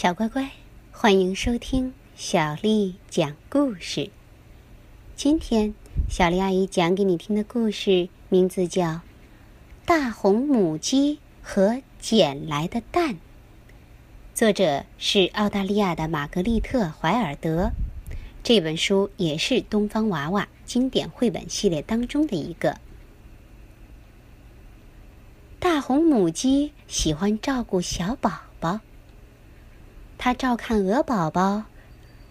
小乖乖，欢迎收听小丽讲故事。今天，小丽阿姨讲给你听的故事名字叫《大红母鸡和捡来的蛋》，作者是澳大利亚的玛格丽特·怀尔德。这本书也是东方娃娃经典绘本系列当中的一个。大红母鸡喜欢照顾小宝宝。他照看鹅宝宝，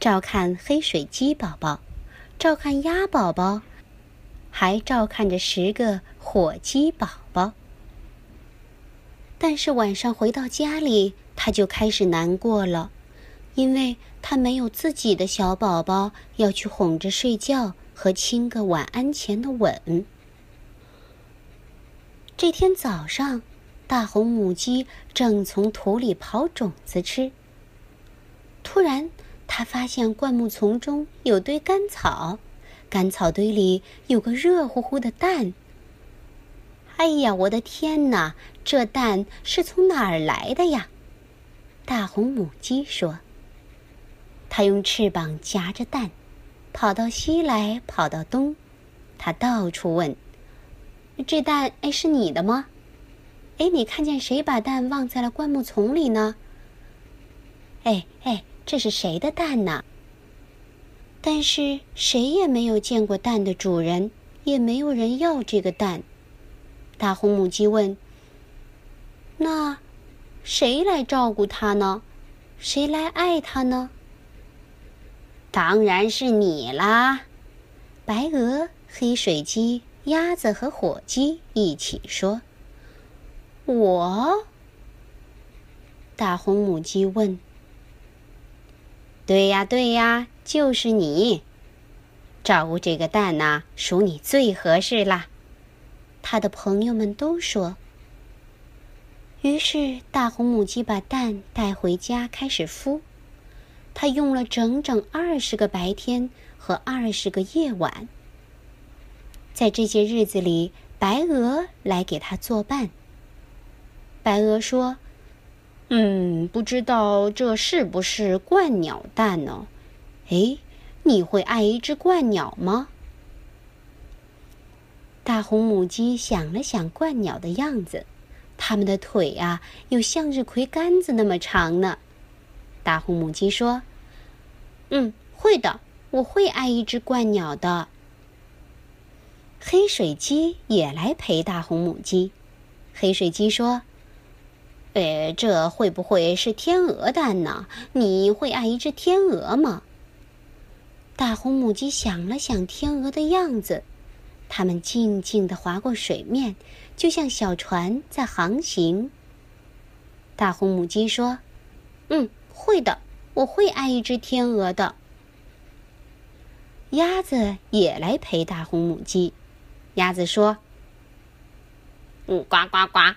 照看黑水鸡宝宝，照看鸭宝宝，还照看着十个火鸡宝宝。但是晚上回到家里，他就开始难过了，因为他没有自己的小宝宝要去哄着睡觉和亲个晚安前的吻。这天早上，大红母鸡正从土里刨种子吃。突然，他发现灌木丛中有堆干草，干草堆里有个热乎乎的蛋。哎呀，我的天哪！这蛋是从哪儿来的呀？大红母鸡说：“它用翅膀夹着蛋，跑到西来，跑到东，它到处问：‘这蛋哎是你的吗？哎，你看见谁把蛋忘在了灌木丛里呢？’哎哎。”这是谁的蛋呢？但是谁也没有见过蛋的主人，也没有人要这个蛋。大红母鸡问：“那谁来照顾它呢？谁来爱它呢？”当然是你啦！白鹅、黑水鸡、鸭子和火鸡一起说：“我。”大红母鸡问。对呀，对呀，就是你，照顾这个蛋呐，属你最合适啦。他的朋友们都说。于是，大红母鸡把蛋带回家，开始孵。它用了整整二十个白天和二十个夜晚。在这些日子里，白鹅来给它作伴。白鹅说。嗯，不知道这是不是鹳鸟蛋呢？哎，你会爱一只鹳鸟吗？大红母鸡想了想鹳鸟的样子，它们的腿啊，有向日葵杆子那么长呢。大红母鸡说：“嗯，会的，我会爱一只鹳鸟的。”黑水鸡也来陪大红母鸡。黑水鸡说。呃，这会不会是天鹅蛋呢？你会爱一只天鹅吗？大红母鸡想了想天鹅的样子，它们静静地划过水面，就像小船在航行。大红母鸡说：“嗯，会的，我会爱一只天鹅的。”鸭子也来陪大红母鸡。鸭子说：“嗯，呱呱呱，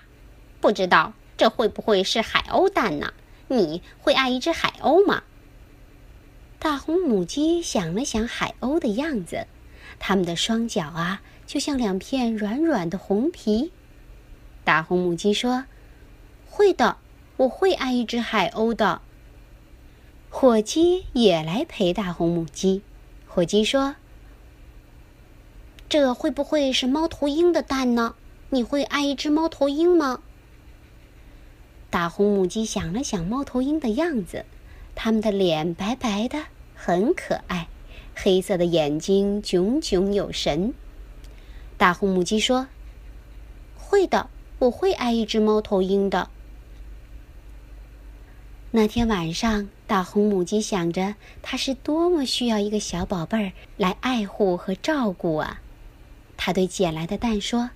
不知道。”这会不会是海鸥蛋呢？你会爱一只海鸥吗？大红母鸡想了想海鸥的样子，它们的双脚啊，就像两片软软的红皮。大红母鸡说：“会的，我会爱一只海鸥的。”火鸡也来陪大红母鸡。火鸡说：“这会不会是猫头鹰的蛋呢？你会爱一只猫头鹰吗？”大红母鸡想了想猫头鹰的样子，它们的脸白白的，很可爱，黑色的眼睛炯炯有神。大红母鸡说：“会的，我会爱一只猫头鹰的。”那天晚上，大红母鸡想着，它是多么需要一个小宝贝儿来爱护和照顾啊！它对捡来的蛋说：“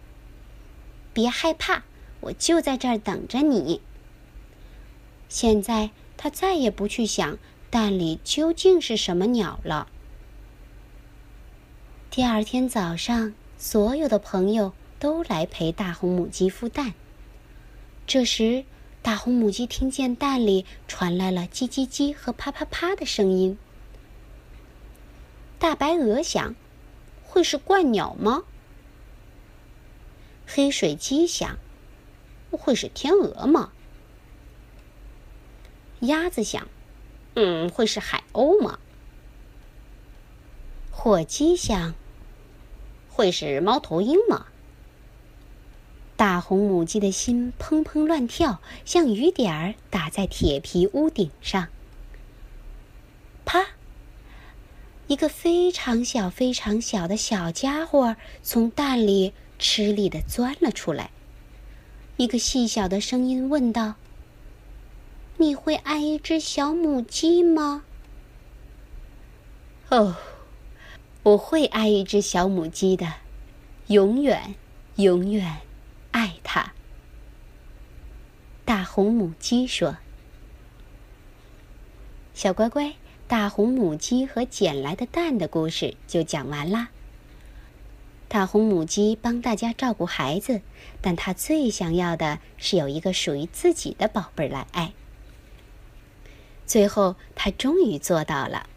别害怕，我就在这儿等着你。”现在他再也不去想蛋里究竟是什么鸟了。第二天早上，所有的朋友都来陪大红母鸡孵蛋。这时，大红母鸡听见蛋里传来了叽叽叽和啪啪啪的声音。大白鹅想：会是鹳鸟吗？黑水鸡想：会是天鹅吗？鸭子想：“嗯，会是海鸥吗？”火鸡想：“会是猫头鹰吗？”大红母鸡的心砰砰乱跳，像雨点儿打在铁皮屋顶上。啪！一个非常小、非常小的小家伙从蛋里吃力的钻了出来。一个细小的声音问道：“你会爱一只小母鸡吗？”“哦，我会爱一只小母鸡的，永远，永远爱它。”大红母鸡说：“小乖乖。”大红母鸡和捡来的蛋的故事就讲完啦。大红母鸡帮大家照顾孩子，但它最想要的是有一个属于自己的宝贝来爱。最后，他终于做到了，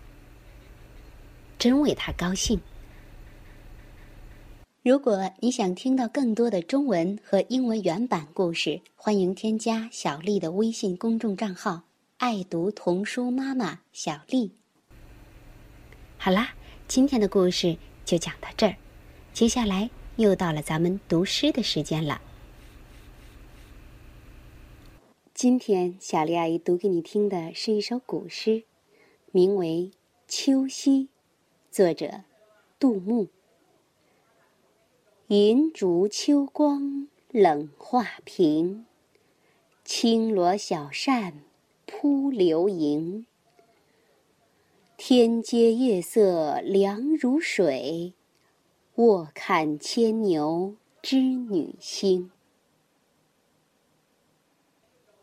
真为他高兴。如果你想听到更多的中文和英文原版故事，欢迎添加小丽的微信公众账号。爱读童书妈妈小丽。好啦，今天的故事就讲到这儿，接下来又到了咱们读诗的时间了。今天小丽阿姨读给你听的是一首古诗，名为《秋夕》，作者杜牧。银烛秋光冷画屏，轻罗小扇。扑流萤，天阶夜色凉如水，卧看牵牛织女星。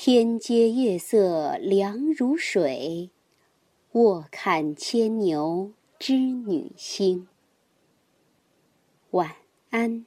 天阶夜色凉如水，卧看牵牛织女星。晚安。